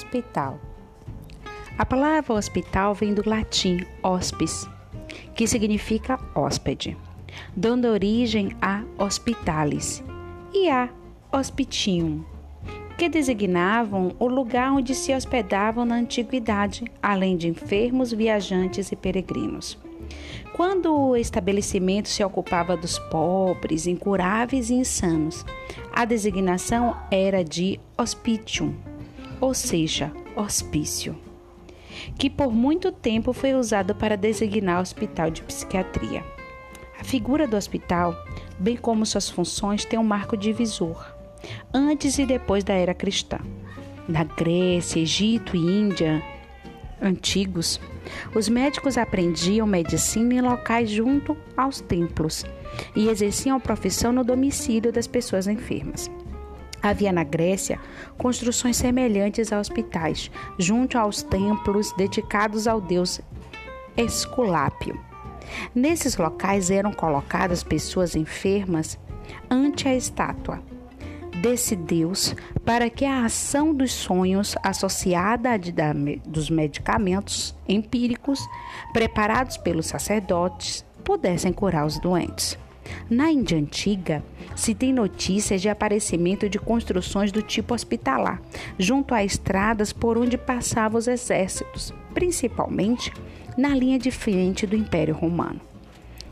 hospital. A palavra hospital vem do latim hospes, que significa hóspede, dando origem a hospitalis e a hospitium, que designavam o lugar onde se hospedavam na antiguidade, além de enfermos, viajantes e peregrinos. Quando o estabelecimento se ocupava dos pobres, incuráveis e insanos, a designação era de hospitium, ou seja, hospício, que por muito tempo foi usado para designar hospital de psiquiatria. A figura do hospital, bem como suas funções, tem um marco divisor, antes e depois da era cristã. Na Grécia, Egito e Índia antigos, os médicos aprendiam medicina em locais junto aos templos e exerciam a profissão no domicílio das pessoas enfermas. Havia na Grécia construções semelhantes a hospitais, junto aos templos dedicados ao deus Esculápio. Nesses locais eram colocadas pessoas enfermas ante a estátua desse Deus para que a ação dos sonhos associada a dos medicamentos empíricos preparados pelos sacerdotes pudessem curar os doentes. Na Índia Antiga, se tem notícias de aparecimento de construções do tipo hospitalar, junto a estradas por onde passavam os exércitos, principalmente na linha de frente do Império Romano.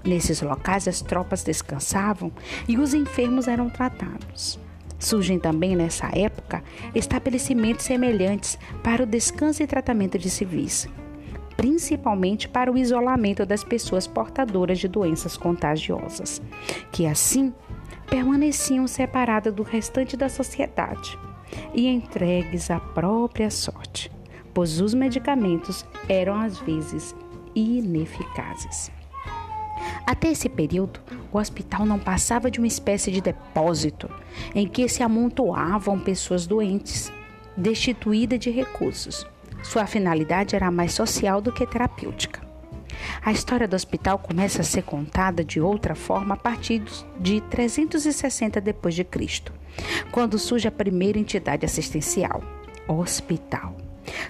Nesses locais, as tropas descansavam e os enfermos eram tratados. Surgem também nessa época estabelecimentos semelhantes para o descanso e tratamento de civis, principalmente para o isolamento das pessoas portadoras de doenças contagiosas, que assim permaneciam separadas do restante da sociedade e entregues à própria sorte, pois os medicamentos eram às vezes ineficazes. Até esse período, o hospital não passava de uma espécie de depósito em que se amontoavam pessoas doentes, destituídas de recursos. Sua finalidade era mais social do que terapêutica. A história do hospital começa a ser contada de outra forma a partir de 360 depois de Cristo, quando surge a primeira entidade assistencial, hospital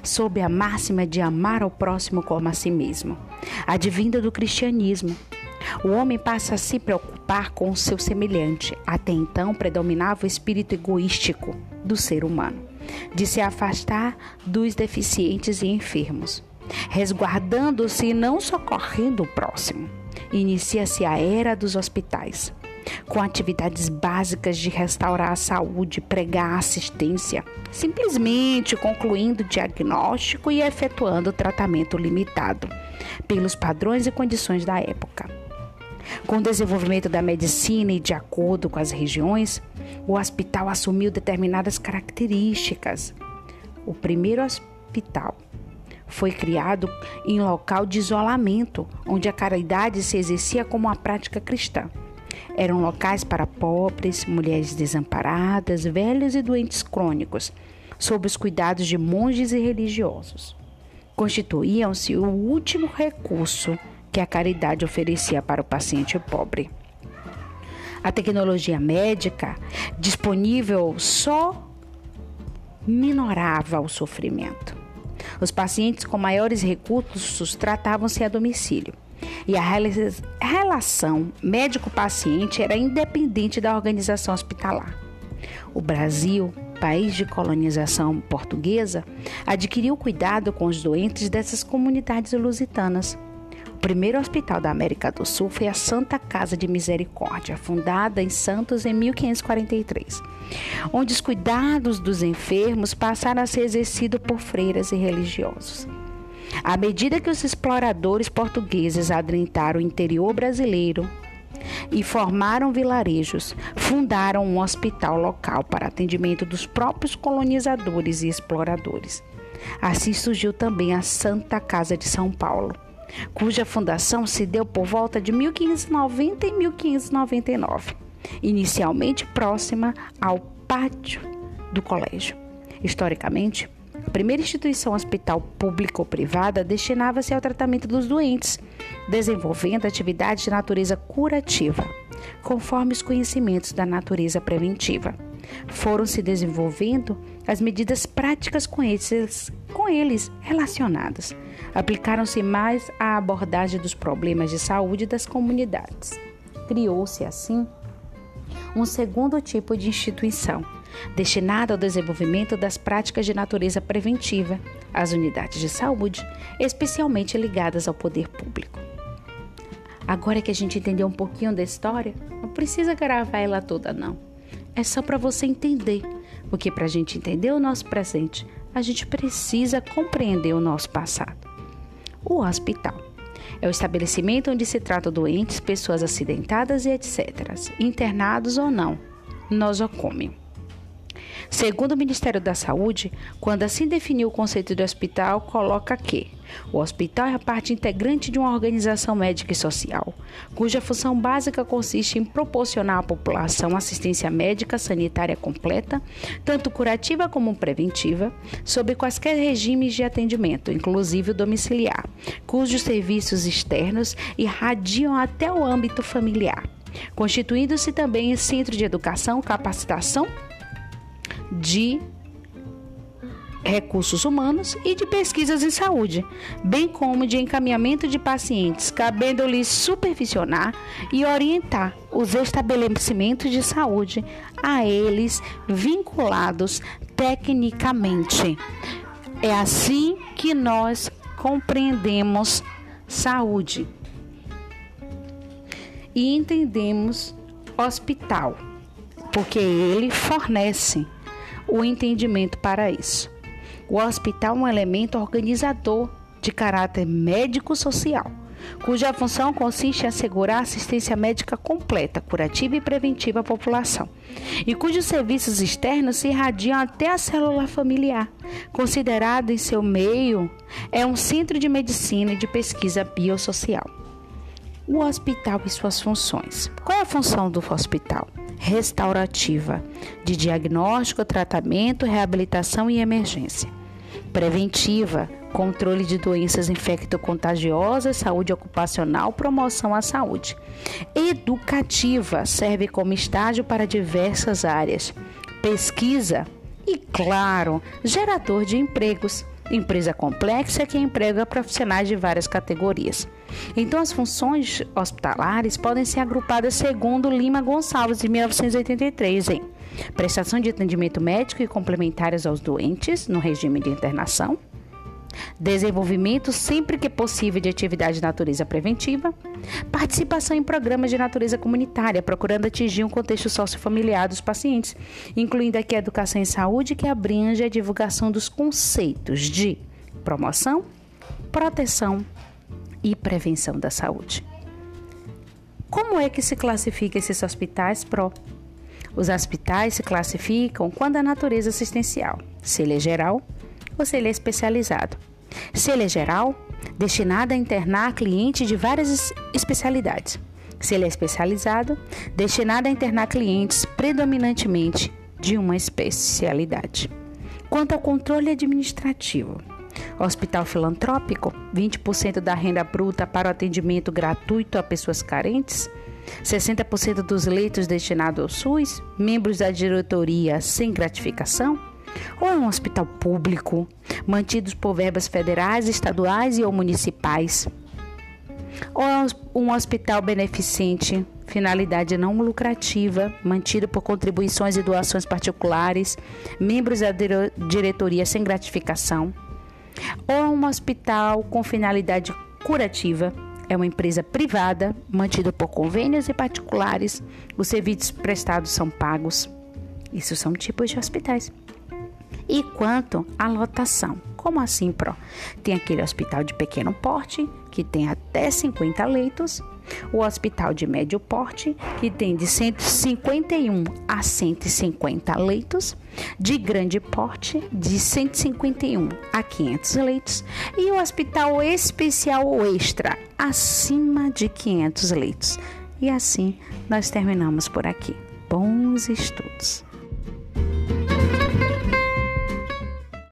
sob a máxima de amar ao próximo como a si mesmo, advinda do cristianismo, o homem passa a se preocupar com o seu semelhante. Até então predominava o espírito egoístico do ser humano, de se afastar dos deficientes e enfermos, resguardando-se e não socorrendo o próximo. Inicia-se a era dos hospitais, com atividades básicas de restaurar a saúde, pregar assistência, simplesmente concluindo o diagnóstico e efetuando o tratamento limitado pelos padrões e condições da época. Com o desenvolvimento da medicina e de acordo com as regiões, o hospital assumiu determinadas características. O primeiro hospital foi criado em local de isolamento, onde a caridade se exercia como uma prática cristã. Eram locais para pobres, mulheres desamparadas, velhos e doentes crônicos, sob os cuidados de monges e religiosos. Constituíam-se o último recurso que a caridade oferecia para o paciente pobre. A tecnologia médica disponível só minorava o sofrimento. Os pacientes com maiores recursos tratavam-se a domicílio e a relação médico-paciente era independente da organização hospitalar. O Brasil, país de colonização portuguesa, adquiriu cuidado com os doentes dessas comunidades lusitanas primeiro hospital da América do Sul foi a Santa Casa de Misericórdia, fundada em Santos em 1543, onde os cuidados dos enfermos passaram a ser exercidos por freiras e religiosos. À medida que os exploradores portugueses adentraram o interior brasileiro e formaram vilarejos, fundaram um hospital local para atendimento dos próprios colonizadores e exploradores. Assim surgiu também a Santa Casa de São Paulo cuja fundação se deu por volta de 1590 e 1599, inicialmente próxima ao pátio do colégio. Historicamente, a primeira instituição hospital pública ou privada destinava-se ao tratamento dos doentes, desenvolvendo atividades de natureza curativa, conforme os conhecimentos da natureza preventiva, foram se desenvolvendo as medidas práticas com eles, com eles relacionadas. Aplicaram-se mais à abordagem dos problemas de saúde das comunidades. Criou-se, assim, um segundo tipo de instituição, destinada ao desenvolvimento das práticas de natureza preventiva, as unidades de saúde, especialmente ligadas ao poder público. Agora que a gente entendeu um pouquinho da história, não precisa gravar ela toda, não. É só para você entender, porque para a gente entender o nosso presente, a gente precisa compreender o nosso passado. O hospital é o estabelecimento onde se trata doentes, pessoas acidentadas e etc., internados ou não, nosocômio. Segundo o Ministério da Saúde, quando assim definiu o conceito de hospital, coloca que o hospital é a parte integrante de uma organização médica e social, cuja função básica consiste em proporcionar à população assistência médica sanitária completa, tanto curativa como preventiva, sob quaisquer regimes de atendimento, inclusive o domiciliar, cujos serviços externos irradiam até o âmbito familiar, constituindo-se também centro de educação, capacitação de recursos humanos e de pesquisas em saúde, bem como de encaminhamento de pacientes, cabendo-lhes supervisionar e orientar os estabelecimentos de saúde a eles vinculados tecnicamente. É assim que nós compreendemos saúde e entendemos hospital, porque ele fornece o entendimento para isso. O hospital é um elemento organizador de caráter médico-social, cuja função consiste em assegurar assistência médica completa, curativa e preventiva à população, e cujos serviços externos se irradiam até a célula familiar. Considerado em seu meio, é um centro de medicina e de pesquisa biosocial. O hospital e suas funções. Qual é a função do hospital? Restaurativa, de diagnóstico, tratamento, reabilitação e emergência. Preventiva, controle de doenças infecto-contagiosas, saúde ocupacional, promoção à saúde. Educativa, serve como estágio para diversas áreas. Pesquisa e, claro, gerador de empregos. Empresa complexa que emprega profissionais de várias categorias. Então, as funções hospitalares podem ser agrupadas segundo Lima Gonçalves, de 1983, em prestação de atendimento médico e complementares aos doentes no regime de internação, desenvolvimento sempre que possível de atividade de natureza preventiva, participação em programas de natureza comunitária, procurando atingir um contexto sociofamiliar dos pacientes, incluindo aqui a educação em saúde, que abrange a divulgação dos conceitos de promoção, proteção e prevenção da saúde. Como é que se classifica esses hospitais PRO? Os hospitais se classificam quando a natureza assistencial, se ele é geral ou se ele é especializado. Se ele é geral, destinado a internar clientes de várias especialidades. Se ele é especializado, destinado a internar clientes predominantemente de uma especialidade. Quanto ao controle administrativo, Hospital filantrópico, 20% da renda bruta para o atendimento gratuito a pessoas carentes, 60% dos leitos destinados ao SUS, membros da diretoria sem gratificação? Ou é um hospital público, mantidos por verbas federais, estaduais e ou municipais? Ou é um hospital beneficente, finalidade não lucrativa, mantido por contribuições e doações particulares, membros da diretoria sem gratificação? Ou um hospital com finalidade curativa, é uma empresa privada, mantida por convênios e particulares, os serviços prestados são pagos. Isso são tipos de hospitais. E quanto à lotação? Como assim, Pro? Tem aquele hospital de pequeno porte, que tem até 50 leitos, o hospital de médio porte, que tem de 151 a 150 leitos, de grande porte, de 151 a 500 leitos, e o hospital especial ou extra, acima de 500 leitos. E assim nós terminamos por aqui. Bons estudos!